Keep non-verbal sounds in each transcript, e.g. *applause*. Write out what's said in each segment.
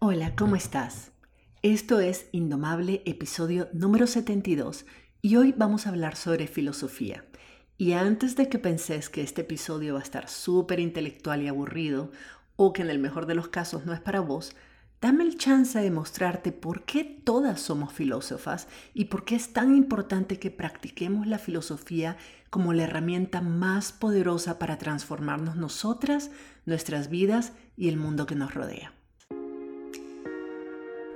Hola, ¿cómo estás? Esto es Indomable, episodio número 72, y hoy vamos a hablar sobre filosofía. Y antes de que penses que este episodio va a estar súper intelectual y aburrido, o que en el mejor de los casos no es para vos, dame el chance de mostrarte por qué todas somos filósofas y por qué es tan importante que practiquemos la filosofía como la herramienta más poderosa para transformarnos nosotras, nuestras vidas y el mundo que nos rodea.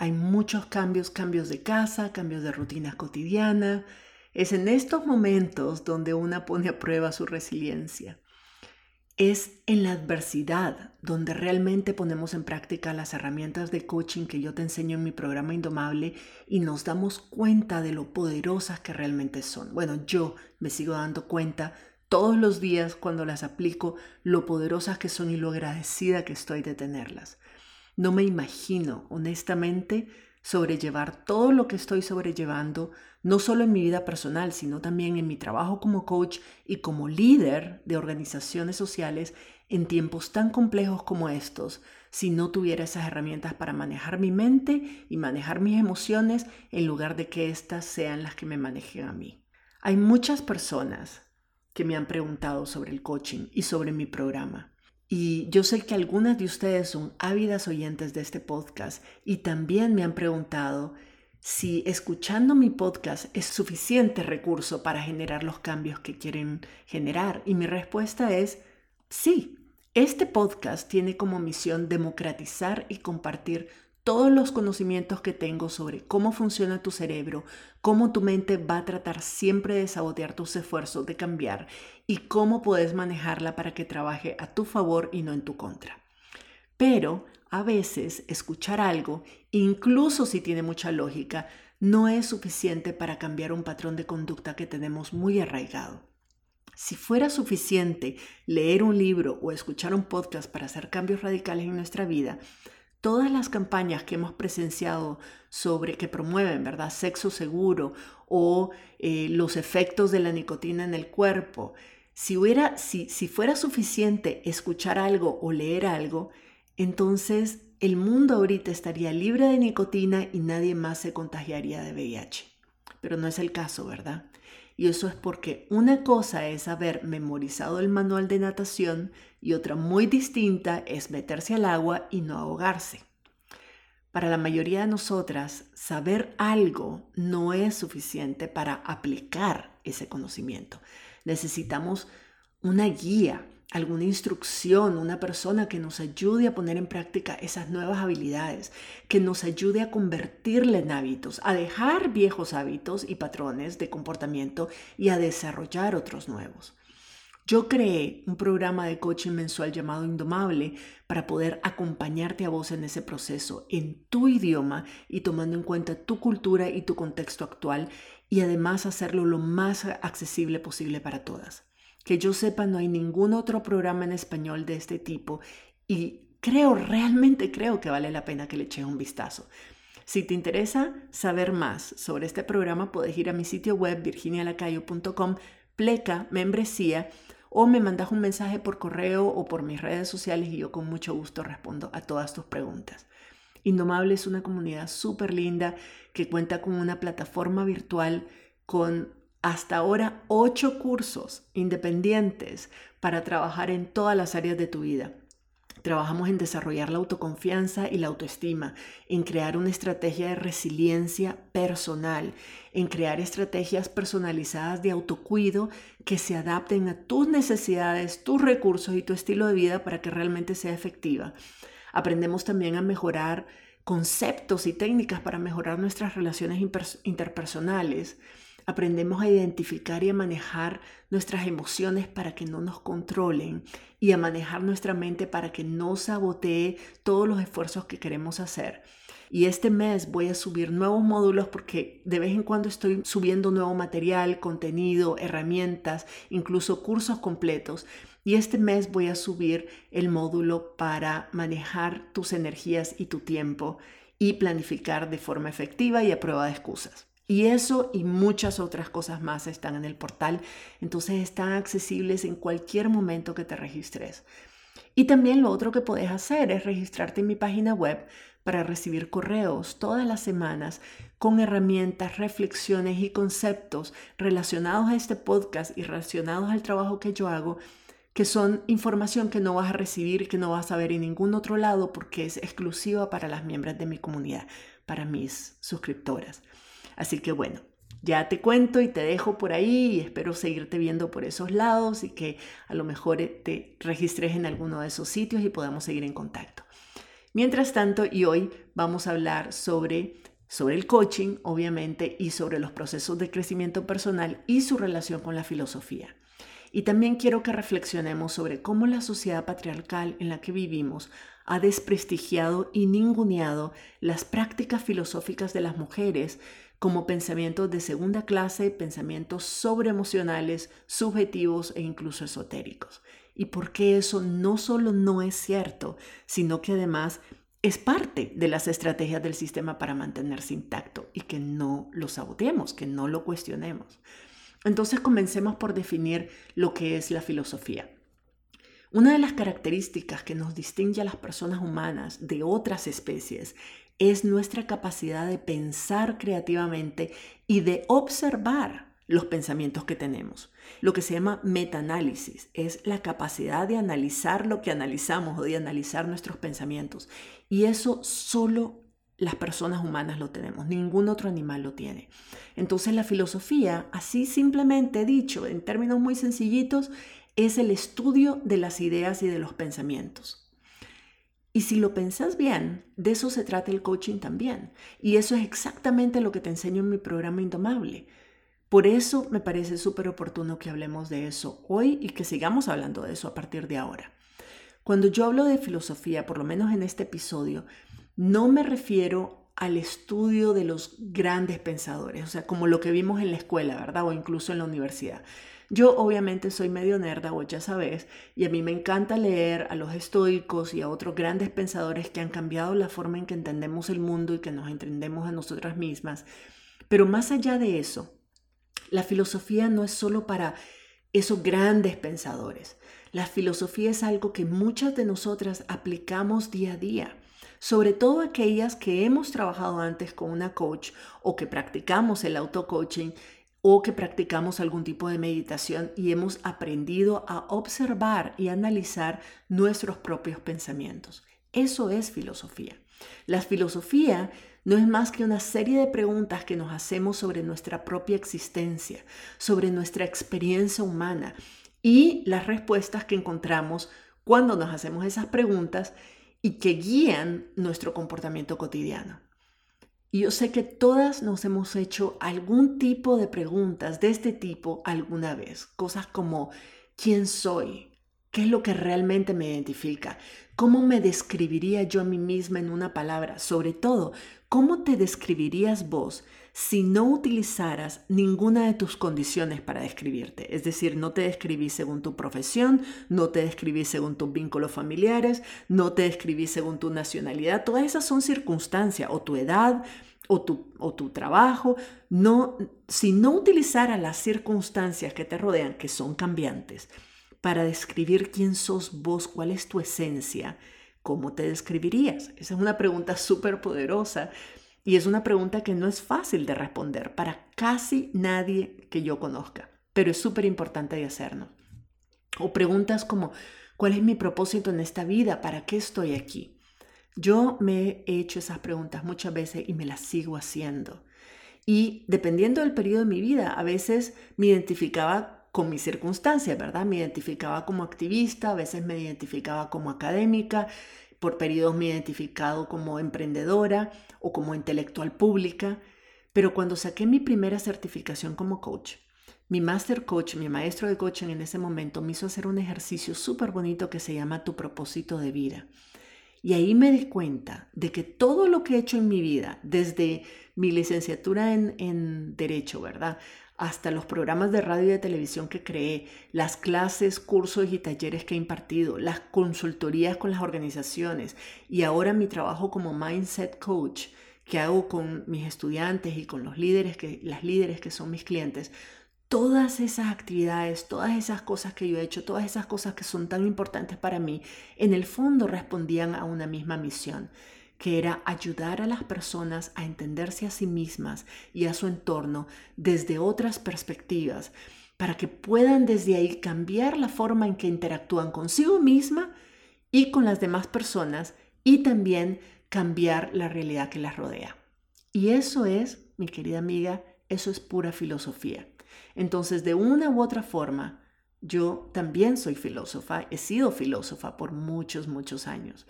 Hay muchos cambios, cambios de casa, cambios de rutina cotidiana. Es en estos momentos donde una pone a prueba su resiliencia. Es en la adversidad donde realmente ponemos en práctica las herramientas de coaching que yo te enseño en mi programa Indomable y nos damos cuenta de lo poderosas que realmente son. Bueno, yo me sigo dando cuenta todos los días cuando las aplico, lo poderosas que son y lo agradecida que estoy de tenerlas. No me imagino, honestamente, sobrellevar todo lo que estoy sobrellevando, no solo en mi vida personal, sino también en mi trabajo como coach y como líder de organizaciones sociales en tiempos tan complejos como estos, si no tuviera esas herramientas para manejar mi mente y manejar mis emociones en lugar de que éstas sean las que me manejen a mí. Hay muchas personas que me han preguntado sobre el coaching y sobre mi programa. Y yo sé que algunas de ustedes son ávidas oyentes de este podcast y también me han preguntado si escuchando mi podcast es suficiente recurso para generar los cambios que quieren generar. Y mi respuesta es sí. Este podcast tiene como misión democratizar y compartir todos los conocimientos que tengo sobre cómo funciona tu cerebro, cómo tu mente va a tratar siempre de sabotear tus esfuerzos de cambiar y cómo puedes manejarla para que trabaje a tu favor y no en tu contra. Pero a veces escuchar algo, incluso si tiene mucha lógica, no es suficiente para cambiar un patrón de conducta que tenemos muy arraigado. Si fuera suficiente leer un libro o escuchar un podcast para hacer cambios radicales en nuestra vida, todas las campañas que hemos presenciado sobre que promueven, ¿verdad? Sexo seguro o eh, los efectos de la nicotina en el cuerpo. Si, hubiera, si, si fuera suficiente escuchar algo o leer algo, entonces el mundo ahorita estaría libre de nicotina y nadie más se contagiaría de VIH. Pero no es el caso, ¿verdad? Y eso es porque una cosa es haber memorizado el manual de natación y otra muy distinta es meterse al agua y no ahogarse. Para la mayoría de nosotras, saber algo no es suficiente para aplicar ese conocimiento. Necesitamos una guía, alguna instrucción, una persona que nos ayude a poner en práctica esas nuevas habilidades, que nos ayude a convertirle en hábitos, a dejar viejos hábitos y patrones de comportamiento y a desarrollar otros nuevos. Yo creé un programa de coaching mensual llamado Indomable para poder acompañarte a vos en ese proceso, en tu idioma y tomando en cuenta tu cultura y tu contexto actual y además hacerlo lo más accesible posible para todas. Que yo sepa, no hay ningún otro programa en español de este tipo y creo, realmente creo que vale la pena que le eches un vistazo. Si te interesa saber más sobre este programa, puedes ir a mi sitio web virginialacayo.com, pleca, membresía, o me mandas un mensaje por correo o por mis redes sociales y yo con mucho gusto respondo a todas tus preguntas. Indomable es una comunidad súper linda que cuenta con una plataforma virtual con hasta ahora ocho cursos independientes para trabajar en todas las áreas de tu vida. Trabajamos en desarrollar la autoconfianza y la autoestima, en crear una estrategia de resiliencia personal, en crear estrategias personalizadas de autocuido que se adapten a tus necesidades, tus recursos y tu estilo de vida para que realmente sea efectiva. Aprendemos también a mejorar conceptos y técnicas para mejorar nuestras relaciones interpersonales Aprendemos a identificar y a manejar nuestras emociones para que no nos controlen y a manejar nuestra mente para que no sabotee todos los esfuerzos que queremos hacer. Y este mes voy a subir nuevos módulos porque de vez en cuando estoy subiendo nuevo material, contenido, herramientas, incluso cursos completos. Y este mes voy a subir el módulo para manejar tus energías y tu tiempo y planificar de forma efectiva y a prueba de excusas. Y eso y muchas otras cosas más están en el portal, entonces están accesibles en cualquier momento que te registres. Y también lo otro que puedes hacer es registrarte en mi página web para recibir correos todas las semanas con herramientas, reflexiones y conceptos relacionados a este podcast y relacionados al trabajo que yo hago, que son información que no vas a recibir que no vas a ver en ningún otro lado porque es exclusiva para las miembros de mi comunidad, para mis suscriptoras. Así que bueno, ya te cuento y te dejo por ahí y espero seguirte viendo por esos lados y que a lo mejor eh, te registres en alguno de esos sitios y podamos seguir en contacto. Mientras tanto, y hoy vamos a hablar sobre, sobre el coaching, obviamente, y sobre los procesos de crecimiento personal y su relación con la filosofía. Y también quiero que reflexionemos sobre cómo la sociedad patriarcal en la que vivimos ha desprestigiado y ninguneado las prácticas filosóficas de las mujeres como pensamientos de segunda clase, pensamientos sobreemocionales, subjetivos e incluso esotéricos. Y por qué eso no solo no es cierto, sino que además es parte de las estrategias del sistema para mantenerse intacto y que no lo saboteemos, que no lo cuestionemos. Entonces comencemos por definir lo que es la filosofía. Una de las características que nos distingue a las personas humanas de otras especies es nuestra capacidad de pensar creativamente y de observar los pensamientos que tenemos. Lo que se llama metaanálisis es la capacidad de analizar lo que analizamos o de analizar nuestros pensamientos. Y eso solo las personas humanas lo tenemos, ningún otro animal lo tiene. Entonces la filosofía, así simplemente dicho, en términos muy sencillitos, es el estudio de las ideas y de los pensamientos. Y si lo pensás bien, de eso se trata el coaching también. Y eso es exactamente lo que te enseño en mi programa Indomable. Por eso me parece súper oportuno que hablemos de eso hoy y que sigamos hablando de eso a partir de ahora. Cuando yo hablo de filosofía, por lo menos en este episodio, no me refiero al estudio de los grandes pensadores, o sea, como lo que vimos en la escuela, ¿verdad? O incluso en la universidad, yo obviamente soy medio nerda, vos ya sabes, y a mí me encanta leer a los estoicos y a otros grandes pensadores que han cambiado la forma en que entendemos el mundo y que nos entendemos a nosotras mismas. Pero más allá de eso, la filosofía no es solo para esos grandes pensadores. La filosofía es algo que muchas de nosotras aplicamos día a día sobre todo aquellas que hemos trabajado antes con una coach o que practicamos el auto-coaching o que practicamos algún tipo de meditación y hemos aprendido a observar y analizar nuestros propios pensamientos. Eso es filosofía. La filosofía no es más que una serie de preguntas que nos hacemos sobre nuestra propia existencia, sobre nuestra experiencia humana y las respuestas que encontramos cuando nos hacemos esas preguntas y que guían nuestro comportamiento cotidiano. Y yo sé que todas nos hemos hecho algún tipo de preguntas de este tipo alguna vez. Cosas como, ¿quién soy? ¿Qué es lo que realmente me identifica? ¿Cómo me describiría yo a mí misma en una palabra? Sobre todo, ¿cómo te describirías vos si no utilizaras ninguna de tus condiciones para describirte? Es decir, no te describís según tu profesión, no te describís según tus vínculos familiares, no te describís según tu nacionalidad. Todas esas son circunstancias o tu edad o tu, o tu trabajo. No, si no utilizaras las circunstancias que te rodean, que son cambiantes, para describir quién sos vos, cuál es tu esencia, ¿cómo te describirías? Esa es una pregunta súper poderosa y es una pregunta que no es fácil de responder para casi nadie que yo conozca, pero es súper importante de hacernos. O preguntas como, ¿cuál es mi propósito en esta vida? ¿Para qué estoy aquí? Yo me he hecho esas preguntas muchas veces y me las sigo haciendo. Y dependiendo del periodo de mi vida, a veces me identificaba con mis circunstancias, ¿verdad? Me identificaba como activista, a veces me identificaba como académica, por periodos me he identificado como emprendedora o como intelectual pública, pero cuando saqué mi primera certificación como coach, mi master coach, mi maestro de coaching en ese momento me hizo hacer un ejercicio súper bonito que se llama tu propósito de vida. Y ahí me di cuenta de que todo lo que he hecho en mi vida, desde mi licenciatura en, en Derecho, ¿verdad? Hasta los programas de radio y de televisión que creé, las clases, cursos y talleres que he impartido, las consultorías con las organizaciones y ahora mi trabajo como mindset coach que hago con mis estudiantes y con los líderes que las líderes que son mis clientes. Todas esas actividades, todas esas cosas que yo he hecho, todas esas cosas que son tan importantes para mí, en el fondo respondían a una misma misión que era ayudar a las personas a entenderse a sí mismas y a su entorno desde otras perspectivas, para que puedan desde ahí cambiar la forma en que interactúan consigo misma y con las demás personas y también cambiar la realidad que las rodea. Y eso es, mi querida amiga, eso es pura filosofía. Entonces, de una u otra forma, yo también soy filósofa, he sido filósofa por muchos, muchos años.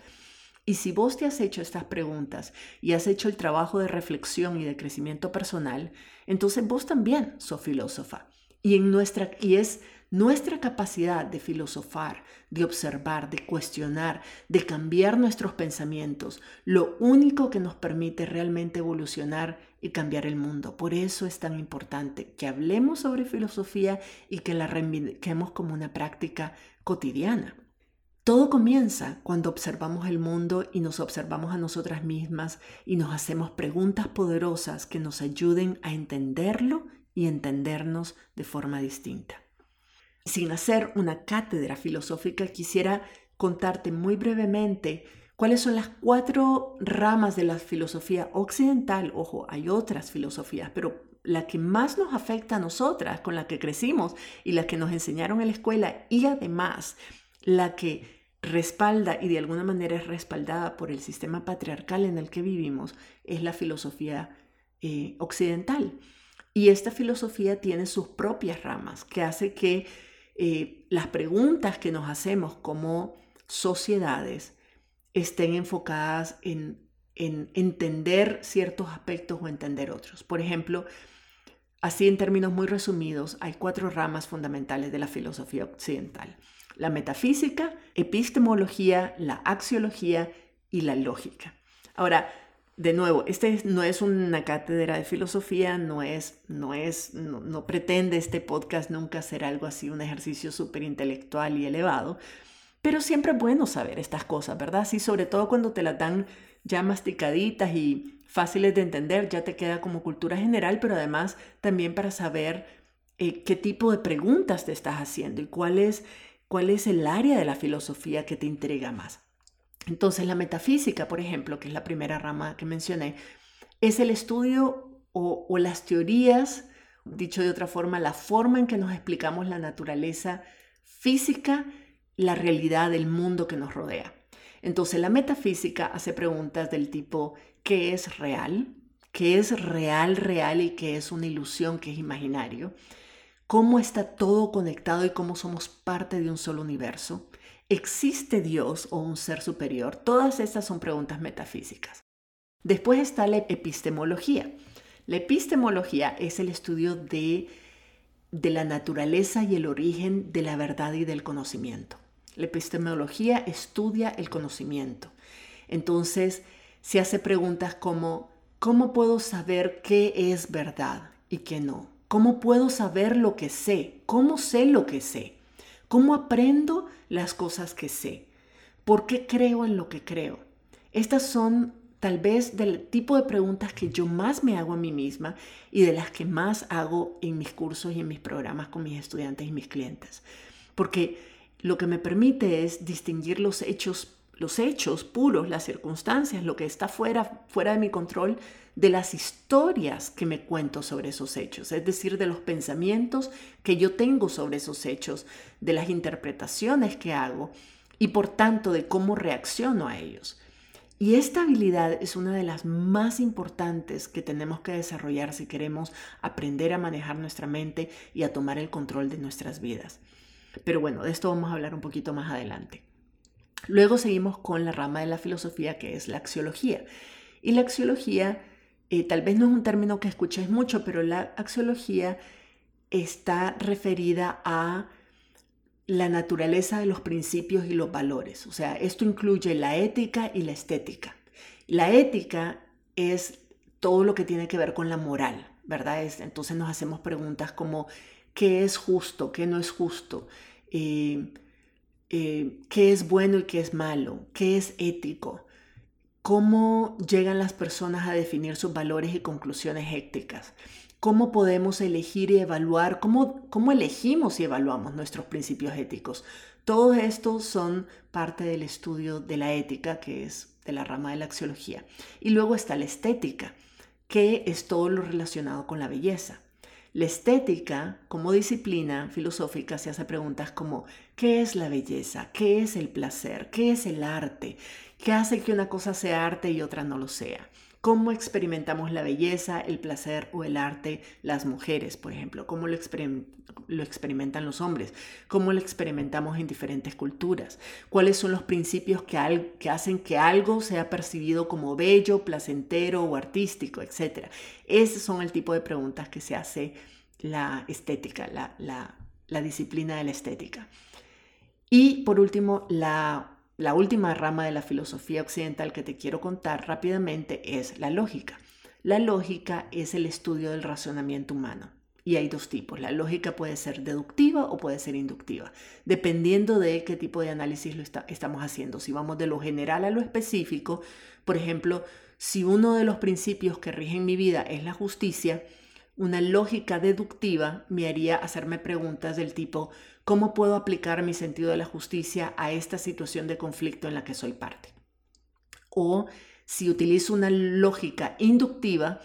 Y si vos te has hecho estas preguntas y has hecho el trabajo de reflexión y de crecimiento personal, entonces vos también sos filósofa. Y, en nuestra, y es nuestra capacidad de filosofar, de observar, de cuestionar, de cambiar nuestros pensamientos, lo único que nos permite realmente evolucionar y cambiar el mundo. Por eso es tan importante que hablemos sobre filosofía y que la reivindiquemos como una práctica cotidiana. Todo comienza cuando observamos el mundo y nos observamos a nosotras mismas y nos hacemos preguntas poderosas que nos ayuden a entenderlo y entendernos de forma distinta. Sin hacer una cátedra filosófica, quisiera contarte muy brevemente cuáles son las cuatro ramas de la filosofía occidental. Ojo, hay otras filosofías, pero la que más nos afecta a nosotras, con la que crecimos y la que nos enseñaron en la escuela y además la que respalda y de alguna manera es respaldada por el sistema patriarcal en el que vivimos, es la filosofía eh, occidental. Y esta filosofía tiene sus propias ramas, que hace que eh, las preguntas que nos hacemos como sociedades estén enfocadas en, en entender ciertos aspectos o entender otros. Por ejemplo, así en términos muy resumidos, hay cuatro ramas fundamentales de la filosofía occidental la metafísica, epistemología, la axiología y la lógica. Ahora, de nuevo, este no es una cátedra de filosofía, no es, no es, no, pretende este podcast nunca ser algo así, un ejercicio súper intelectual y elevado, pero siempre es bueno saber estas cosas, ¿verdad? Sí, sobre todo cuando te las dan ya masticaditas y fáciles de entender, ya te queda como cultura general, pero además también para saber eh, qué tipo de preguntas te estás haciendo y cuál es cuál es el área de la filosofía que te intriga más. Entonces la metafísica, por ejemplo, que es la primera rama que mencioné, es el estudio o, las teorías, dicho de otra forma, la forma en que nos explicamos la naturaleza física, la realidad del mundo que nos rodea. Entonces la metafísica hace preguntas del tipo, ¿qué es real? ¿Qué es real, real y qué es una ilusión, qué es imaginario? Cómo está todo conectado y cómo somos parte de un solo universo. ¿Existe Dios o un ser superior? Todas estas son preguntas metafísicas. Después está la epistemología. La epistemología es el estudio de, la naturaleza y el origen de la verdad y del conocimiento. La epistemología estudia el conocimiento. Entonces, se hace preguntas como, ¿cómo puedo saber qué es verdad y qué no? ¿Cómo puedo saber lo que sé? ¿Cómo sé lo que sé? ¿Cómo aprendo las cosas que sé? ¿Por qué creo en lo que creo? Estas son tal vez del tipo de preguntas que yo más me hago a mí misma y de las que más hago en mis cursos y en mis programas con mis estudiantes y mis clientes. Porque lo que me permite es distinguir los hechos, los hechos puros, las circunstancias, lo que está fuera, fuera de mi control, de las historias que me cuento sobre esos hechos, es decir, de los pensamientos que yo tengo sobre esos hechos, de las interpretaciones que hago y por tanto de cómo reacciono a ellos. Y esta habilidad es una de las más importantes que tenemos que desarrollar si queremos aprender a manejar nuestra mente y a tomar el control de nuestras vidas. Pero bueno, de esto vamos a hablar un poquito más adelante. Luego seguimos con la rama de la filosofía que es la axiología. Y la axiología eh, tal vez no es un término que escuchéis mucho, pero la axiología está referida a la naturaleza de los principios y los valores. O sea, esto incluye la ética y la estética. La ética es todo lo que tiene que ver con la moral, ¿verdad? entonces nos hacemos preguntas como, ¿qué es justo? ¿Qué no es justo? Eh, eh, ¿Qué es bueno y qué es malo? ¿Qué es ético? ¿Cómo llegan las personas a definir sus valores y conclusiones éticas? cómo podemos elegir y evaluar, cómo, cómo elegimos y evaluamos nuestros principios éticos. Todos estos son parte del estudio de la ética, que es de la rama de la axiología. Y luego está la estética, que es todo lo relacionado con la belleza. La estética, como disciplina filosófica, se hace preguntas como ¿qué es la belleza? ¿Qué es el placer? ¿Qué es el arte? ¿Qué hace que una cosa sea arte y otra no lo sea? Cómo experimentamos la belleza, el placer o el arte las mujeres, por ejemplo, cómo lo, experimentan los hombres, cómo lo experimentamos en diferentes culturas, cuáles son los principios que, hacen que algo sea percibido como bello, placentero o artístico, etc. Esos son el tipo de preguntas que se hace la estética, la disciplina de la estética. Y por último, la la última rama de la filosofía occidental que te quiero contar rápidamente es la lógica. La lógica es el estudio del razonamiento humano. Y hay dos tipos. La lógica puede ser deductiva o puede ser inductiva, dependiendo de qué tipo de análisis lo estamos haciendo. Si vamos de lo general a lo específico, por ejemplo, si uno de los principios que rigen mi vida es la justicia, una lógica deductiva me haría hacerme preguntas del tipo, ¿cómo puedo aplicar mi sentido de la justicia a esta situación de conflicto en la que soy parte? O si utilizo una lógica inductiva,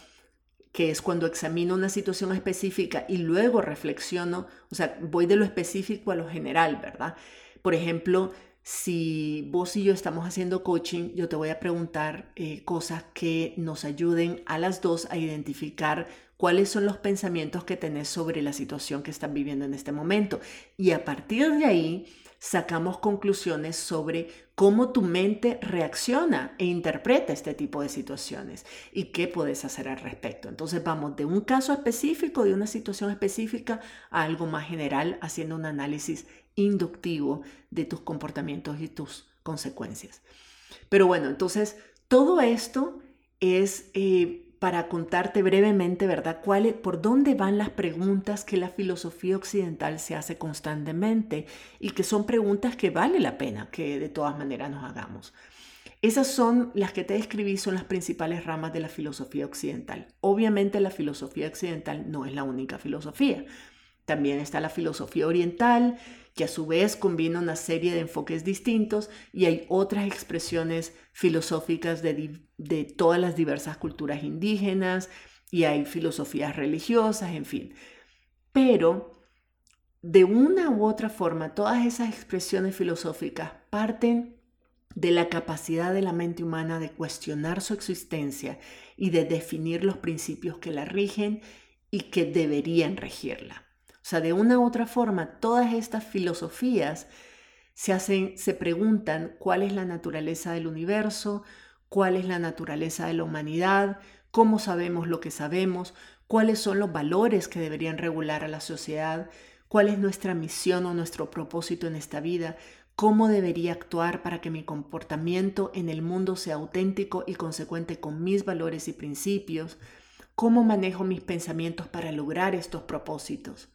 que es cuando examino una situación específica y luego reflexiono, o sea, voy de lo específico a lo general, ¿verdad? Por ejemplo, si vos y yo estamos haciendo coaching, yo te voy a preguntar eh, cosas que nos ayuden a las dos a identificar cuáles son los pensamientos que tenés sobre la situación que están viviendo en este momento. Y a partir de ahí sacamos conclusiones sobre cómo tu mente reacciona e interpreta este tipo de situaciones y qué puedes hacer al respecto. Entonces vamos de un caso específico, de una situación específica, a algo más general, haciendo un análisis inductivo de tus comportamientos y tus consecuencias. Pero bueno, entonces todo esto es eh, para contarte brevemente, ¿verdad? ¿Cuál, por dónde van las preguntas que la filosofía occidental se hace constantemente y que son preguntas que vale la pena que de todas maneras nos hagamos. Esas son las que te describí, son las principales ramas de la filosofía occidental. Obviamente la filosofía occidental no es la única filosofía. También está la filosofía oriental, que a su vez combina una serie de enfoques distintos y hay otras expresiones filosóficas de, de todas las diversas culturas indígenas y hay filosofías religiosas, en fin. Pero de una u otra forma, todas esas expresiones filosóficas parten de la capacidad de la mente humana de cuestionar su existencia y de definir los principios que la rigen y que deberían regirla. O sea, de una u otra forma, todas estas filosofías se hacen, se preguntan cuál es la naturaleza del universo, cuál es la naturaleza de la humanidad, cómo sabemos lo que sabemos, cuáles son los valores que deberían regular a la sociedad, cuál es nuestra misión o nuestro propósito en esta vida, cómo debería actuar para que mi comportamiento en el mundo sea auténtico y consecuente con mis valores y principios, cómo manejo mis pensamientos para lograr estos propósitos.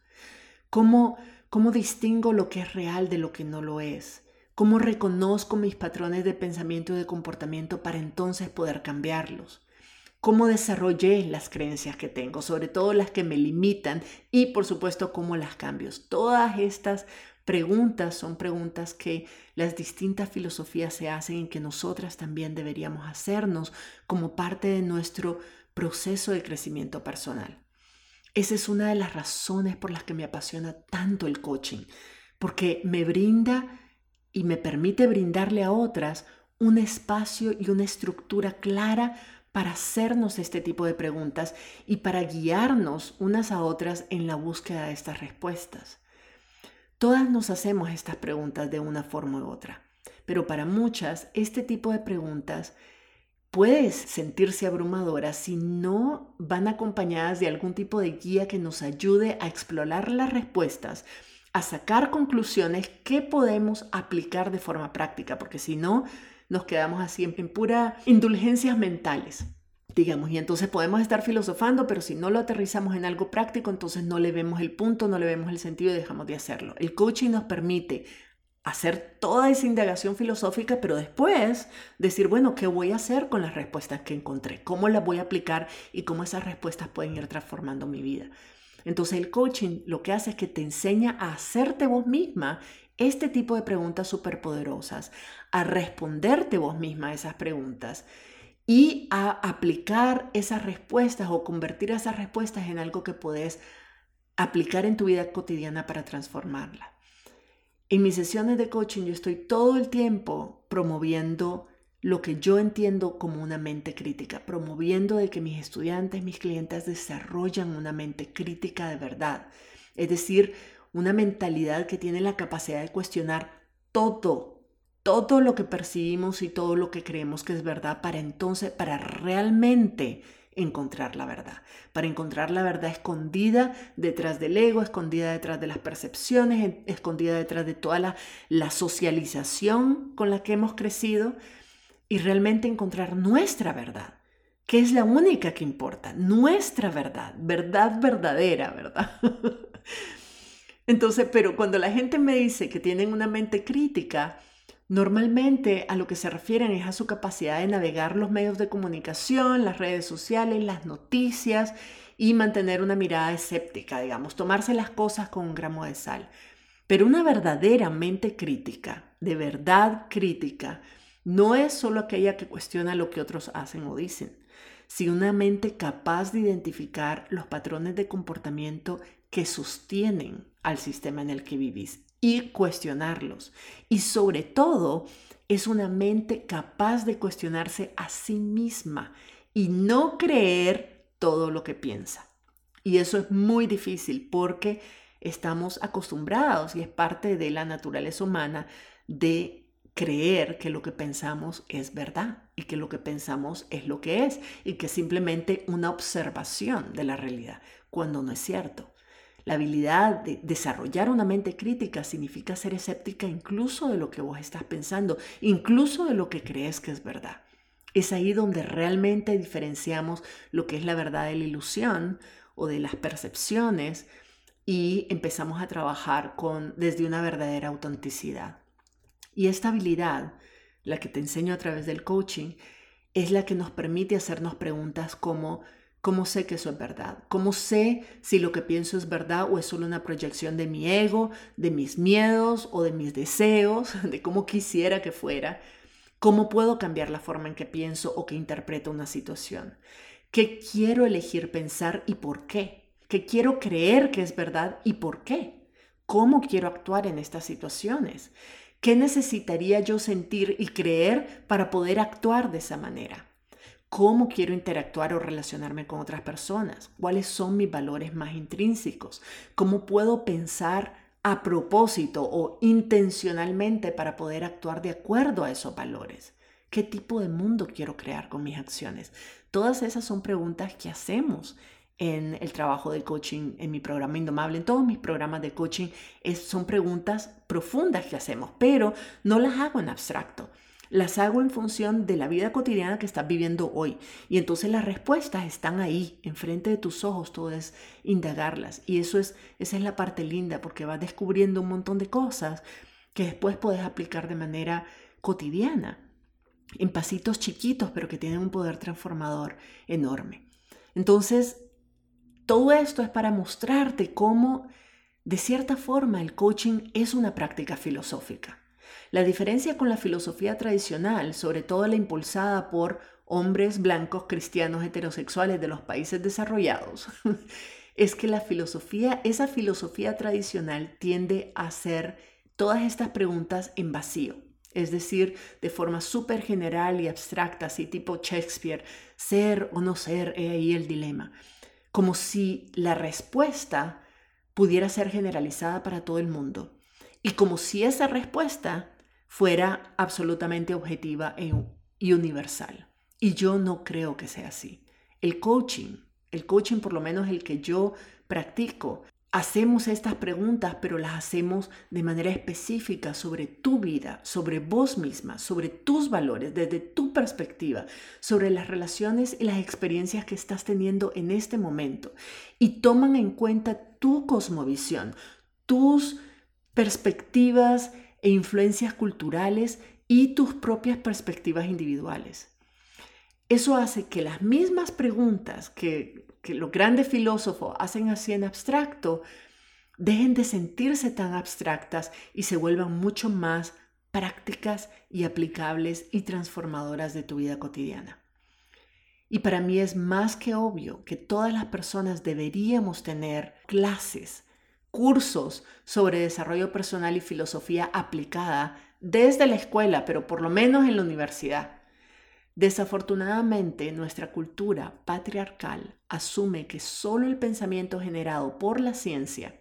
¿Cómo, ¿Cómo distingo lo que es real de lo que no lo es? ¿Cómo reconozco mis patrones de pensamiento y de comportamiento para entonces poder cambiarlos? ¿Cómo desarrollé las creencias que tengo, sobre todo las que me limitan? Y por supuesto, ¿cómo las cambio? Todas estas preguntas son preguntas que las distintas filosofías se hacen y que nosotras también deberíamos hacernos como parte de nuestro proceso de crecimiento personal. Esa es una de las razones por las que me apasiona tanto el coaching, porque me brinda y me permite brindarle a otras un espacio y una estructura clara para hacernos este tipo de preguntas y para guiarnos unas a otras en la búsqueda de estas respuestas. Todas nos hacemos estas preguntas de una forma u otra, pero para muchas este tipo de preguntas puede sentirse abrumadora si no van acompañadas de algún tipo de guía que nos ayude a explorar las respuestas, a sacar conclusiones que podemos aplicar de forma práctica, porque si no, nos quedamos así en, pura indulgencias mentales digamos, y entonces podemos estar filosofando, pero si no lo aterrizamos en algo práctico, entonces no le vemos el punto, no le vemos el sentido y dejamos de hacerlo. El coaching nos permite hacer toda esa indagación filosófica, pero después decir, bueno, ¿qué voy a hacer con las respuestas que encontré? ¿Cómo las voy a aplicar y cómo esas respuestas pueden ir transformando mi vida? Entonces el coaching lo que hace es que te enseña a hacerte vos misma este tipo de preguntas superpoderosas, a responderte vos misma esas preguntas y a aplicar esas respuestas o convertir esas respuestas en algo que puedes aplicar en tu vida cotidiana para transformarla. En mis sesiones de coaching yo estoy todo el tiempo promoviendo lo que yo entiendo como una mente crítica, promoviendo de que mis estudiantes, mis clientes desarrollan una mente crítica de verdad, es decir, una mentalidad que tiene la capacidad de cuestionar todo todo lo que percibimos y todo lo que creemos que es verdad para entonces, para realmente encontrar la verdad, para encontrar la verdad escondida detrás del ego, escondida detrás de las percepciones, escondida detrás de toda la, la socialización con la que hemos crecido y realmente encontrar nuestra verdad, que es la única que importa, nuestra verdad, verdad verdadera, ¿verdad? *laughs* Entonces, pero cuando la gente me dice que tienen una mente crítica, Normalmente a lo que se refieren es a su capacidad de navegar los medios de comunicación, las redes sociales, las noticias y mantener una mirada escéptica, digamos, tomarse las cosas con un gramo de sal. Pero una verdadera mente crítica, de verdad crítica, no es solo aquella que cuestiona lo que otros hacen o dicen, sino una mente capaz de identificar los patrones de comportamiento que sostienen al sistema en el que vivís y cuestionarlos. Y sobre todo, es una mente capaz de cuestionarse a sí misma y no creer todo lo que piensa. Y eso es muy difícil porque estamos acostumbrados y es parte de la naturaleza humana de creer que lo que pensamos es verdad y que lo que pensamos es lo que es y que es simplemente una observación de la realidad, cuando no es cierto. La habilidad de desarrollar una mente crítica significa ser escéptica incluso de lo que vos estás pensando, incluso de lo que crees que es verdad. Es ahí donde realmente diferenciamos lo que es la verdad de la ilusión o de las percepciones y empezamos a trabajar con desde una verdadera autenticidad. Y esta habilidad, la que te enseño a través del coaching, es la que nos permite hacernos preguntas como ¿Cómo sé que eso es verdad? ¿Cómo sé si lo que pienso es verdad o es solo una proyección de mi ego, de mis miedos o de mis deseos, *laughs* de cómo quisiera que fuera? ¿Cómo puedo cambiar la forma en que pienso o que interpreto una situación? ¿Qué quiero elegir pensar y por qué? ¿Qué quiero creer que es verdad y por qué? ¿Cómo quiero actuar en estas situaciones? ¿Qué necesitaría yo sentir y creer para poder actuar de esa manera? Cómo quiero interactuar o relacionarme con otras personas, cuáles son mis valores más intrínsecos, cómo puedo pensar a propósito o intencionalmente para poder actuar de acuerdo a esos valores. ¿Qué tipo de mundo quiero crear con mis acciones? Todas esas son preguntas que hacemos en el trabajo de coaching, en mi programa Indomable, en todos mis programas de coaching, son preguntas profundas que hacemos, pero no las hago en abstracto las hago en función de la vida cotidiana que estás viviendo hoy. Y entonces las respuestas están ahí, enfrente de tus ojos, todo es indagarlas. Y eso es, esa es la parte linda, porque vas descubriendo un montón de cosas que después puedes aplicar de manera cotidiana, en pasitos chiquitos, pero que tienen un poder transformador enorme. Entonces, todo esto es para mostrarte cómo, de cierta forma, el coaching es una práctica filosófica. La diferencia con la filosofía tradicional, sobre todo la impulsada por hombres blancos cristianos heterosexuales de los países desarrollados, *laughs* es que la filosofía, esa filosofía tradicional tiende a hacer todas estas preguntas en vacío. Es decir, de forma súper general y abstracta, así tipo Shakespeare, ser o no ser, he ahí el dilema. Como si la respuesta pudiera ser generalizada para todo el mundo. Y como si esa respuesta fuera absolutamente objetiva e y universal. Y yo no creo que sea así. El coaching, el coaching por lo menos el que yo practico, hacemos estas preguntas, pero las hacemos de manera específica sobre tu vida, sobre vos misma, sobre tus valores, desde tu perspectiva, sobre las relaciones y las experiencias que estás teniendo en este momento. Y toman en cuenta tu cosmovisión, tus perspectivas e influencias culturales y tus propias perspectivas individuales. Eso hace que las mismas preguntas que los grandes filósofos hacen así en abstracto, dejen de sentirse tan abstractas y se vuelvan mucho más prácticas y aplicables y transformadoras de tu vida cotidiana. Y para mí es más que obvio que todas las personas deberíamos tener clases, cursos sobre desarrollo personal y filosofía aplicada desde la escuela, pero por lo menos en la universidad. Desafortunadamente, nuestra cultura patriarcal asume que solo el pensamiento generado por la ciencia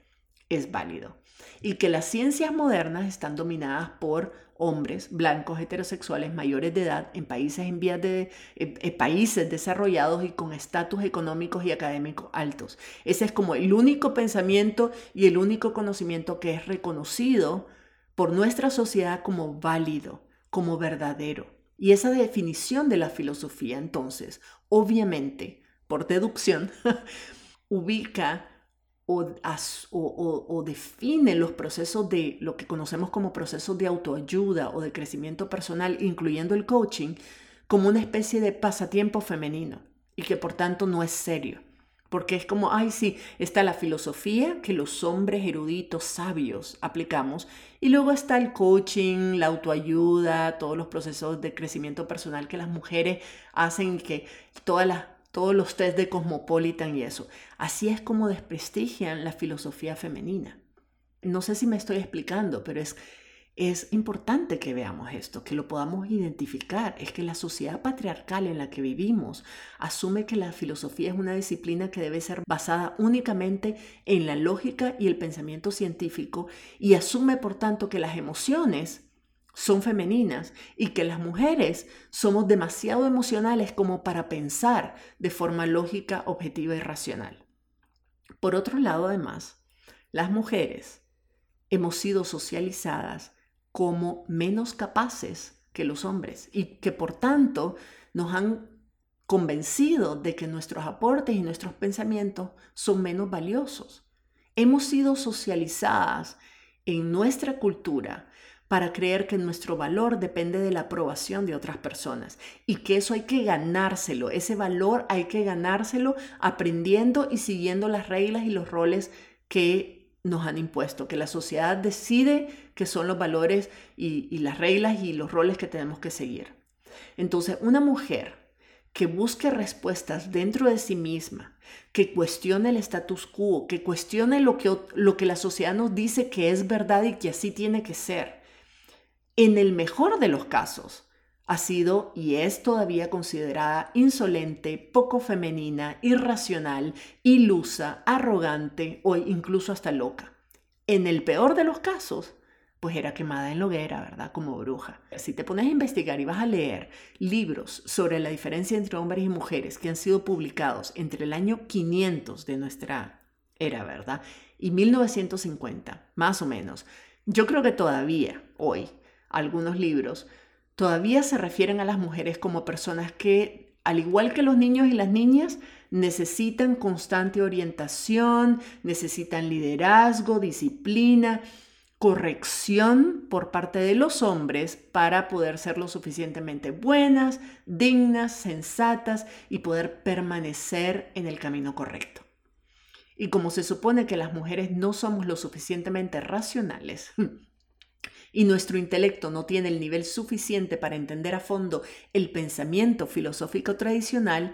es válido y que las ciencias modernas están dominadas por hombres blancos heterosexuales mayores de edad en países en vías de eh, eh, países desarrollados y con estatus económicos y académicos altos. Ese es como el único pensamiento y el único conocimiento que es reconocido por nuestra sociedad como válido, como verdadero. Y esa definición de la filosofía, entonces, obviamente, por deducción, *laughs* ubica o, define los procesos de lo que conocemos como procesos de autoayuda o de crecimiento personal, incluyendo el coaching, como una especie de pasatiempo femenino y que por tanto no es serio. Porque es como, ay, sí, está la filosofía que los hombres eruditos sabios aplicamos y luego está el coaching, la autoayuda, todos los procesos de crecimiento personal que las mujeres hacen, que todas las, todos los test de Cosmopolitan y eso. Así es como desprestigian la filosofía femenina. No sé si me estoy explicando, pero es es importante que veamos esto, que lo podamos identificar. Es que la sociedad patriarcal en la que vivimos asume que la filosofía es una disciplina que debe ser basada únicamente en la lógica y el pensamiento científico y asume por tanto que las emociones son femeninas y que las mujeres somos demasiado emocionales como para pensar de forma lógica, objetiva y racional. Por otro lado, además, las mujeres hemos sido socializadas como menos capaces que los hombres y que por tanto nos han convencido de que nuestros aportes y nuestros pensamientos son menos valiosos. Hemos sido socializadas en nuestra cultura para creer que nuestro valor depende de la aprobación de otras personas y que eso hay que ganárselo, ese valor hay que ganárselo aprendiendo y siguiendo las reglas y los roles que nos han impuesto, que la sociedad decide que son los valores y, las reglas y los roles que tenemos que seguir. Entonces, una mujer que busque respuestas dentro de sí misma, que cuestione el status quo, que cuestione lo que, lo que la sociedad nos dice que es verdad y que así tiene que ser, en el mejor de los casos, ha sido y es todavía considerada insolente, poco femenina, irracional, ilusa, arrogante o incluso hasta loca. En el peor de los casos, pues era quemada en la hoguera, ¿verdad? Como bruja. Si te pones a investigar y vas a leer libros sobre la diferencia entre hombres y mujeres que han sido publicados entre el año 500 de nuestra era, ¿verdad? Y 1950, más o menos. Yo creo que todavía hoy algunos libros todavía se refieren a las mujeres como personas que, al igual que los niños y las niñas, necesitan constante orientación, necesitan liderazgo, disciplina, corrección por parte de los hombres para poder ser lo suficientemente buenas, dignas, sensatas y poder permanecer en el camino correcto. Y como se supone que las mujeres no somos lo suficientemente racionales, y nuestro intelecto no tiene el nivel suficiente para entender a fondo el pensamiento filosófico tradicional,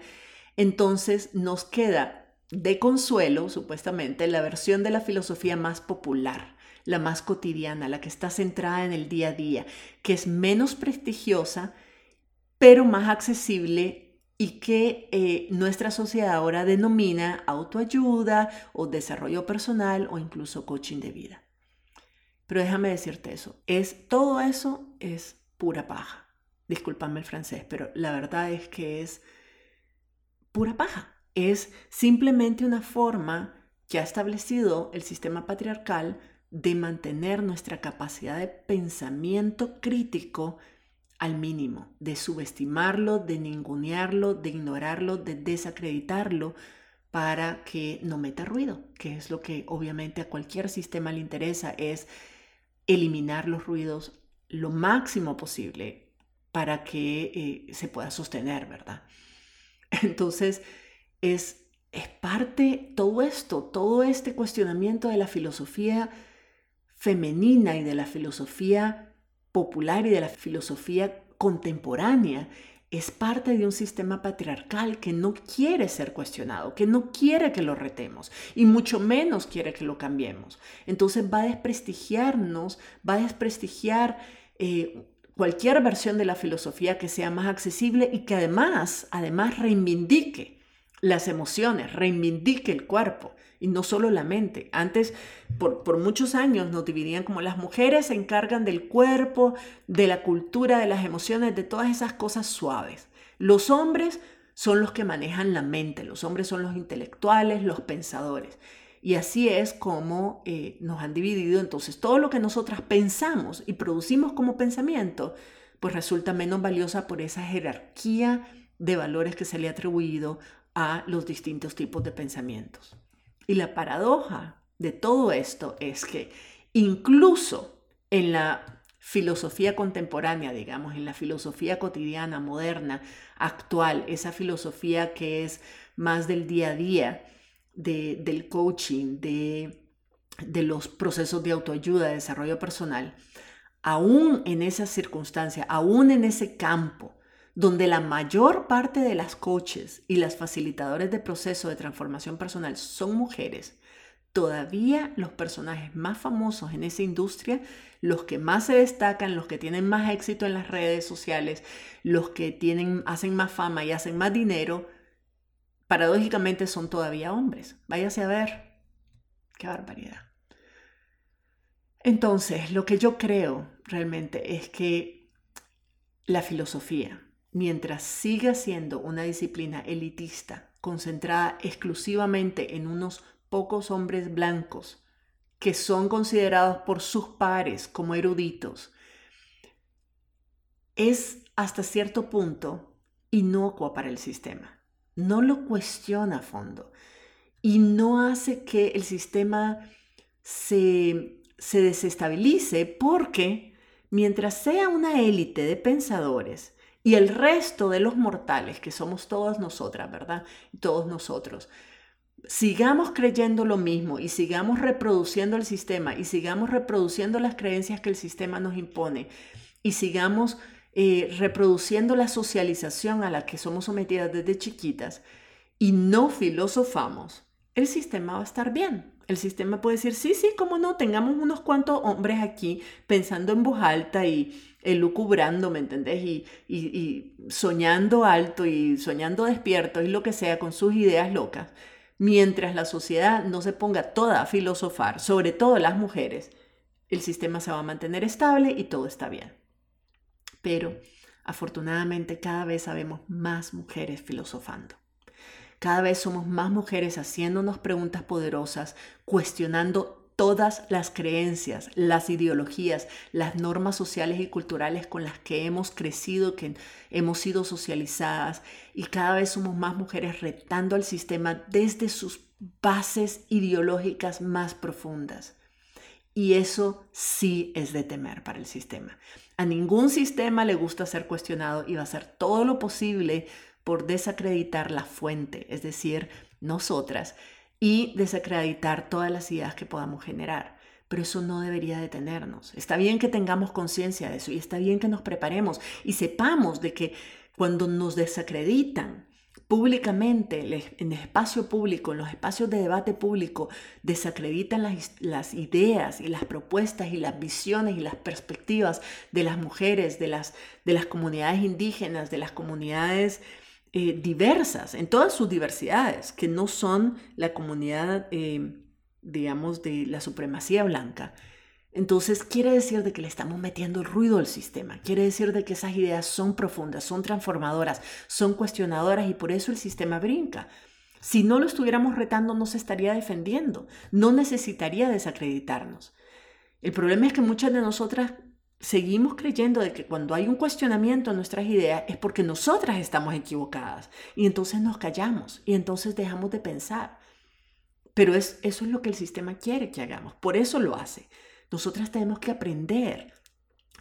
entonces nos queda de consuelo, supuestamente, la versión de la filosofía más popular, la más cotidiana, la que está centrada en el día a día, que es menos prestigiosa, pero más accesible y que eh, nuestra sociedad ahora denomina autoayuda o desarrollo personal o incluso coaching de vida. Pero déjame decirte eso, es todo eso es pura paja. Discúlpame el francés, pero la verdad es que es pura paja. Es simplemente una forma que ha establecido el sistema patriarcal de mantener nuestra capacidad de pensamiento crítico al mínimo, de subestimarlo, de ningunearlo, de ignorarlo, de desacreditarlo para que no meta ruido, que es lo que obviamente a cualquier sistema le interesa, es eliminar los ruidos lo máximo posible para que eh, se pueda sostener, ¿verdad? *laughs* Entonces, es, es parte todo esto, todo este cuestionamiento de la filosofía femenina y de la filosofía popular y de la filosofía contemporánea es parte de un sistema patriarcal que no quiere ser cuestionado, que no quiere que lo retemos y mucho menos quiere que lo cambiemos. Entonces va a desprestigiarnos, va a desprestigiar eh, cualquier versión de la filosofía que sea más accesible y que además, además reivindique las emociones, reivindique el cuerpo y no solo la mente. Antes, por, por, muchos años, nos dividían como las mujeres se encargan del cuerpo, de la cultura, de las emociones, de todas esas cosas suaves. Los hombres son los que manejan la mente, los hombres son los intelectuales, los pensadores. Y así es como eh, nos han dividido. Entonces, todo lo que nosotras pensamos y producimos como pensamiento, pues resulta menos valiosa por esa jerarquía de valores que se le ha atribuido a los distintos tipos de pensamientos. Y la paradoja de todo esto es que incluso en la filosofía contemporánea, digamos, en la filosofía cotidiana, moderna, actual, esa filosofía que es más del día a día, del coaching, de, de los procesos de autoayuda, de desarrollo personal, aún en esa circunstancia, aún en ese campo, donde la mayor parte de las coaches y las facilitadores de proceso de transformación personal son mujeres, todavía los personajes más famosos en esa industria, los que más se destacan, los que tienen más éxito en las redes sociales, los que tienen, hacen más fama y hacen más dinero, paradójicamente son todavía hombres. Váyase a ver. Qué barbaridad. Entonces, lo que yo creo realmente es que la filosofía, mientras siga siendo una disciplina elitista, concentrada exclusivamente en unos pocos hombres blancos que son considerados por sus pares como eruditos, es hasta cierto punto inocua para el sistema. No lo cuestiona a fondo y no hace que el sistema se, se desestabilice porque mientras sea una élite de pensadores, y el resto de los mortales, que somos todas nosotras, ¿verdad? Todos nosotros, sigamos creyendo lo mismo y sigamos reproduciendo el sistema y sigamos reproduciendo las creencias que el sistema nos impone y sigamos eh, reproduciendo la socialización a la que somos sometidas desde chiquitas y no filosofamos, el sistema va a estar bien. El sistema puede decir, sí, sí, cómo no, tengamos unos cuantos hombres aquí pensando en voz alta y elucubrando, ¿me entendés? Y, soñando alto y soñando despierto y lo que sea con sus ideas locas. Mientras la sociedad no se ponga toda a filosofar, sobre todo las mujeres, el sistema se va a mantener estable y todo está bien. Pero afortunadamente cada vez sabemos más mujeres filosofando. Cada vez somos más mujeres haciéndonos preguntas poderosas, cuestionando todas las creencias, las ideologías, las normas sociales y culturales con las que hemos crecido, que hemos sido socializadas y cada vez somos más mujeres retando al sistema desde sus bases ideológicas más profundas. Y eso sí es de temer para el sistema. A ningún sistema le gusta ser cuestionado y va a hacer todo lo posible por desacreditar la fuente, es decir, nosotras, y desacreditar todas las ideas que podamos generar. Pero eso no debería detenernos. Está bien que tengamos conciencia de eso y está bien que nos preparemos y sepamos de que cuando nos desacreditan públicamente, en espacio público, en los espacios de debate público, desacreditan las, las, ideas y las propuestas y las visiones y las perspectivas de las mujeres, de las, de las comunidades indígenas, de las comunidades eh, diversas, en todas sus diversidades, que no son la comunidad, eh, digamos, de la supremacía blanca. Entonces quiere decir de que le estamos metiendo ruido al sistema, quiere decir de que esas ideas son profundas, son transformadoras, son cuestionadoras y por eso el sistema brinca. Si no lo estuviéramos retando, no se estaría defendiendo, no necesitaría desacreditarnos. El problema es que muchas de nosotras seguimos creyendo de que cuando hay un cuestionamiento en nuestras ideas es porque nosotras estamos equivocadas y entonces nos callamos y entonces dejamos de pensar. Pero es, eso es lo que el sistema quiere que hagamos, por eso lo hace. Nosotras tenemos que aprender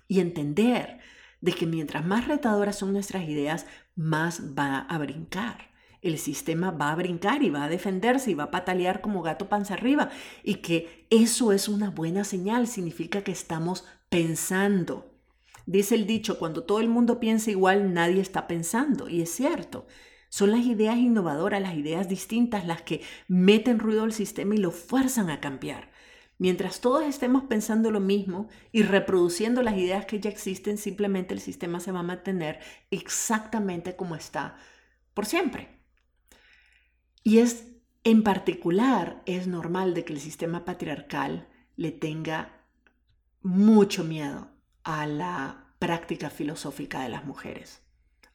y entender de que mientras más retadoras son nuestras ideas, más va a brincar. El sistema va a brincar y va a defenderse y va a patalear como gato panza arriba. Y que eso es una buena señal, significa que estamos pensando. Dice el dicho, cuando todo el mundo piensa igual, nadie está pensando. Y es cierto. Son las ideas innovadoras, las ideas distintas, las que meten ruido al sistema y lo fuerzan a cambiar. Mientras todos estemos pensando lo mismo y reproduciendo las ideas que ya existen, simplemente el sistema se va a mantener exactamente como está por siempre. Y es en particular, es normal de que el sistema patriarcal le tenga mucho miedo a la práctica filosófica de las mujeres,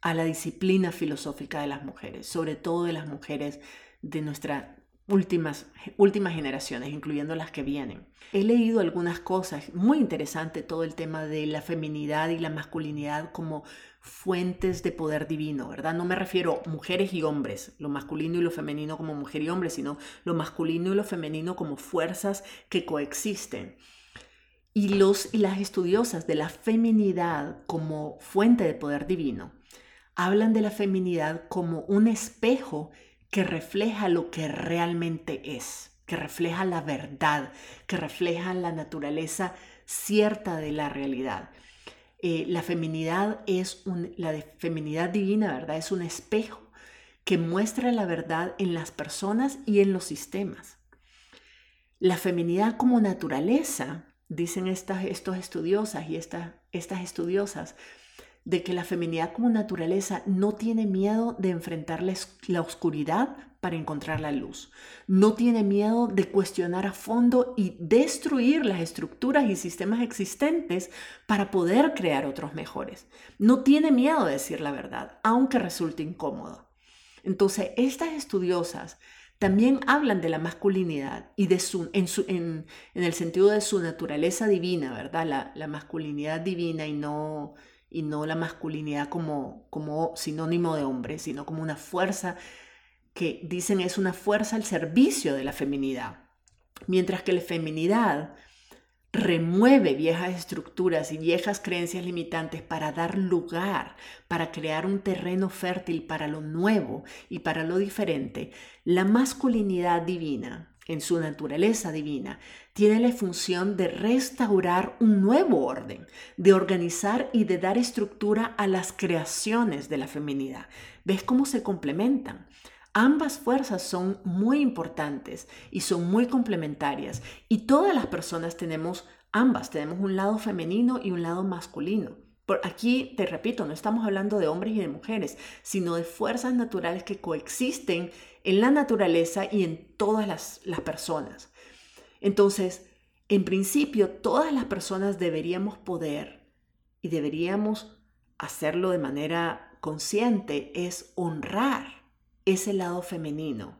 a la disciplina filosófica de las mujeres, sobre todo de las mujeres de nuestra últimas, últimas generaciones, incluyendo las que vienen. He leído algunas cosas, muy interesante todo el tema de la feminidad y la masculinidad como fuentes de poder divino, ¿verdad? No me refiero mujeres y hombres, lo masculino y lo femenino como mujer y hombre, sino lo masculino y lo femenino como fuerzas que coexisten. Y, los, y las estudiosas de la feminidad como fuente de poder divino hablan de la feminidad como un espejo que refleja lo que realmente es, que refleja la verdad, que refleja la naturaleza cierta de la realidad. Eh, la feminidad es la feminidad divina, ¿verdad? Es un espejo que muestra la verdad en las personas y en los sistemas. La feminidad como naturaleza, dicen estas estos estudiosas y estas estudiosas, de que la feminidad como naturaleza no tiene miedo de enfrentar la oscuridad para encontrar la luz. No tiene miedo de cuestionar a fondo y destruir las estructuras y sistemas existentes para poder crear otros mejores. No tiene miedo de decir la verdad, aunque resulte incómodo. Entonces, estas estudiosas también hablan de la masculinidad y de su, en, en, el sentido de su naturaleza divina, ¿verdad? La, la masculinidad divina y no y no la masculinidad como, como sinónimo de hombre, sino como una fuerza que dicen es una fuerza al servicio de la feminidad. Mientras que la feminidad remueve viejas estructuras y viejas creencias limitantes para dar lugar, para crear un terreno fértil para lo nuevo y para lo diferente, la masculinidad divina en su naturaleza divina, tiene la función de restaurar un nuevo orden, de organizar y de dar estructura a las creaciones de la feminidad. ¿Ves cómo se complementan? Ambas fuerzas son muy importantes y son muy complementarias y todas las personas tenemos ambas, tenemos un lado femenino y un lado masculino. Por aquí, te repito, no estamos hablando de hombres y de mujeres, sino de fuerzas naturales que coexisten en la naturaleza y en todas las, personas. Entonces, en principio, todas las personas deberíamos poder y deberíamos hacerlo de manera consciente, es honrar ese lado femenino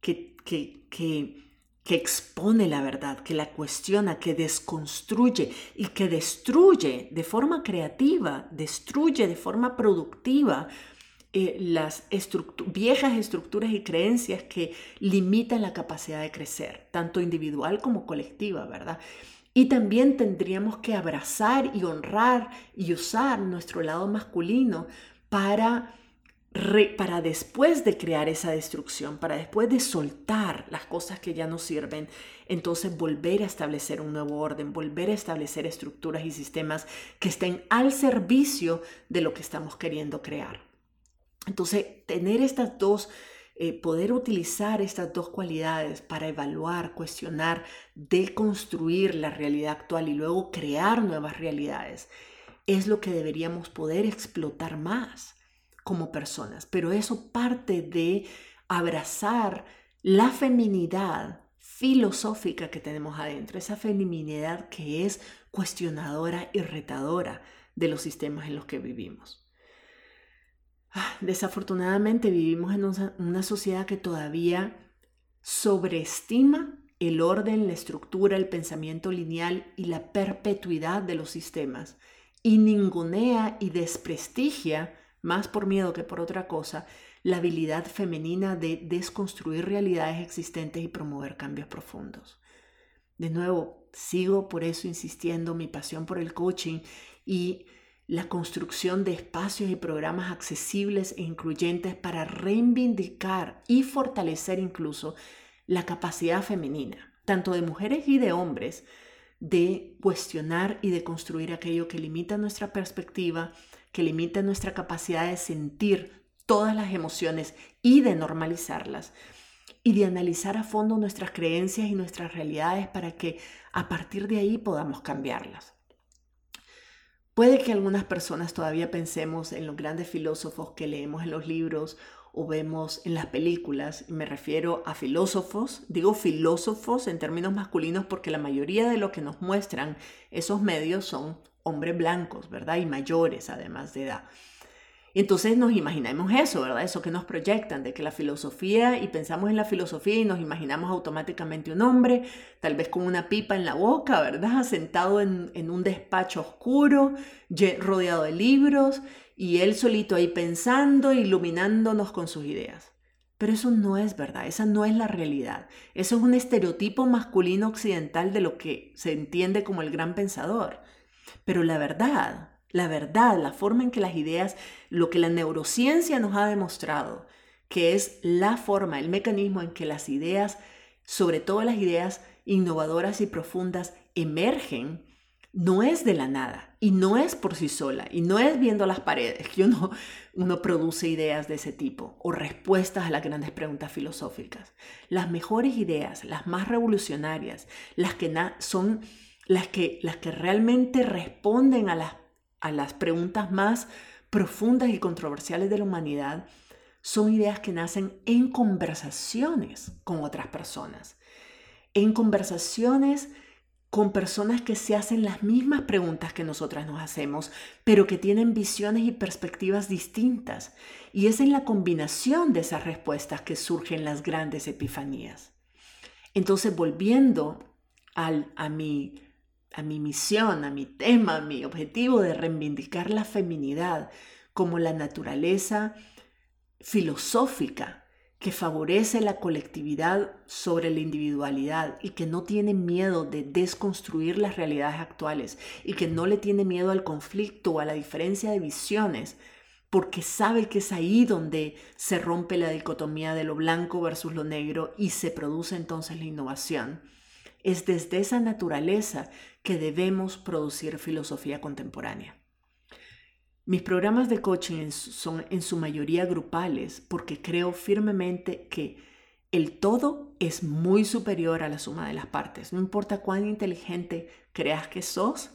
que, que, que, que expone la verdad, que la cuestiona, que desconstruye y que destruye de forma creativa, destruye de forma productiva eh, las viejas estructuras y creencias que limitan la capacidad de crecer, tanto individual como colectiva, ¿verdad? Y también tendríamos que abrazar y honrar y usar nuestro lado masculino para, para después de crear esa destrucción, para después de soltar las cosas que ya no sirven, entonces volver a establecer un nuevo orden, volver a establecer estructuras y sistemas que estén al servicio de lo que estamos queriendo crear. Entonces, tener estas dos, eh, poder utilizar estas dos cualidades para evaluar, cuestionar, deconstruir la realidad actual y luego crear nuevas realidades, es lo que deberíamos poder explotar más como personas. Pero eso parte de abrazar la feminidad filosófica que tenemos adentro, esa feminidad que es cuestionadora y retadora de los sistemas en los que vivimos. ah, desafortunadamente vivimos en una sociedad que todavía sobreestima el orden, la estructura, el pensamiento lineal y la perpetuidad de los sistemas y ningunea y desprestigia, más por miedo que por otra cosa, la habilidad femenina de desconstruir realidades existentes y promover cambios profundos. De nuevo, sigo por eso insistiendo mi pasión por el coaching y la construcción de espacios y programas accesibles e incluyentes para reivindicar y fortalecer incluso la capacidad femenina, tanto de mujeres y de hombres, de cuestionar y de construir aquello que limita nuestra perspectiva, que limita nuestra capacidad de sentir todas las emociones y de normalizarlas, y de analizar a fondo nuestras creencias y nuestras realidades para que a partir de ahí podamos cambiarlas. Puede que algunas personas todavía pensemos en los grandes filósofos que leemos en los libros o vemos en las películas, me refiero a filósofos, digo filósofos en términos masculinos porque la mayoría de lo que nos muestran esos medios son hombres blancos, ¿verdad? Y mayores además de edad. Entonces nos imaginamos eso, ¿verdad? Eso que nos proyectan, de que la filosofía, y pensamos en la filosofía y nos imaginamos automáticamente un hombre, tal vez con una pipa en la boca, ¿verdad? *laughs* Sentado en, en un despacho oscuro, rodeado de libros, y él solito ahí pensando, iluminándonos con sus ideas. Pero eso no es verdad, esa no es la realidad. Eso es un estereotipo masculino occidental de lo que se entiende como el gran pensador. Pero la verdad, la verdad, la forma en que las ideas, lo que la neurociencia nos ha demostrado, que es la forma, el mecanismo en que las ideas, sobre todo las ideas innovadoras y profundas, emergen, no es de la nada y no es por sí sola y no es viendo las paredes que uno, uno produce ideas de ese tipo o respuestas a las grandes preguntas filosóficas. Las mejores ideas, las más revolucionarias, las que son las que, las que realmente responden a las, a las preguntas más profundas y controversiales de la humanidad, son ideas que nacen en conversaciones con otras personas, en conversaciones con personas que se hacen las mismas preguntas que nosotras nos hacemos, pero que tienen visiones y perspectivas distintas. Y es en la combinación de esas respuestas que surgen las grandes epifanías. Entonces, volviendo al, a, mi, a mi misión, a mi tema, a mi objetivo de reivindicar la feminidad como la naturaleza filosófica que favorece la colectividad sobre la individualidad y que no tiene miedo de desconstruir las realidades actuales y que no le tiene miedo al conflicto o a la diferencia de visiones, porque sabe que es ahí donde se rompe la dicotomía de lo blanco versus lo negro y se produce entonces la innovación. Es desde esa naturaleza que debemos producir filosofía contemporánea. Mis programas de coaching son en su mayoría grupales porque creo firmemente que el todo es muy superior a la suma de las partes. No importa cuán inteligente creas que sos,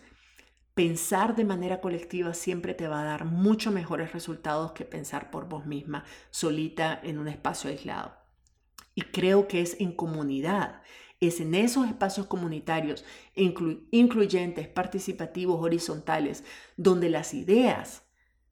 pensar de manera colectiva siempre te va a dar mucho mejores resultados que pensar por vos misma, solita en un espacio aislado. Y creo que es en comunidad, es en esos espacios comunitarios, incluyentes, participativos, horizontales, donde las ideas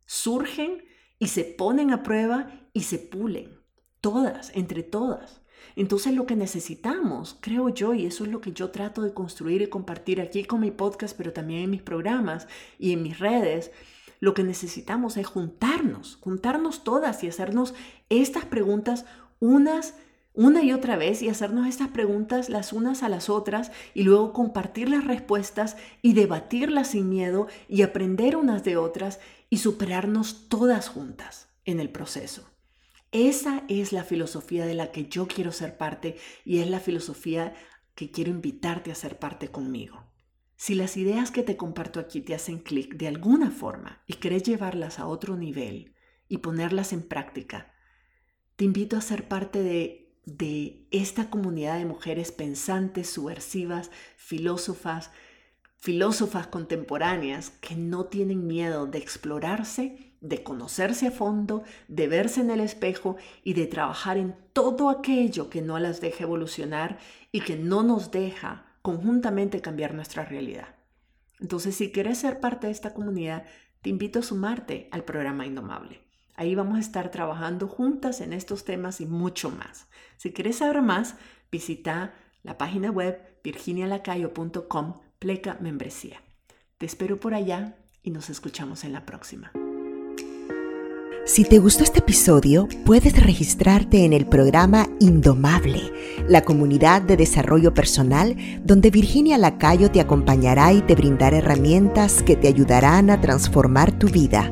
surgen y se ponen a prueba y se pulen, todas, entre todas. Entonces lo que necesitamos, creo yo, y eso es lo que yo trato de construir y compartir aquí con mi podcast, pero también en mis programas y en mis redes, lo que necesitamos es juntarnos, juntarnos todas y hacernos estas preguntas unas una y otra vez y hacernos estas preguntas las unas a las otras y luego compartir las respuestas y debatirlas sin miedo y aprender unas de otras y superarnos todas juntas en el proceso. Esa es la filosofía de la que yo quiero ser parte y es la filosofía que quiero invitarte a ser parte conmigo. Si las ideas que te comparto aquí te hacen clic de alguna forma y querés llevarlas a otro nivel y ponerlas en práctica, te invito a ser parte de de esta comunidad de mujeres pensantes, subversivas, filósofas, filósofas contemporáneas que no tienen miedo de explorarse, de conocerse a fondo, de verse en el espejo y de trabajar en todo aquello que no las deja evolucionar y que no nos deja conjuntamente cambiar nuestra realidad. Entonces, si quieres ser parte de esta comunidad, te invito a sumarte al programa Indomable. Ahí vamos a estar trabajando juntas en estos temas y mucho más. Si quieres saber más, visita la página web virginialacayo.com pleca membresía. Te espero por allá y nos escuchamos en la próxima. Si te gustó este episodio, puedes registrarte en el programa Indomable, la comunidad de desarrollo personal donde Virginia Lacayo te acompañará y te brindará herramientas que te ayudarán a transformar tu vida.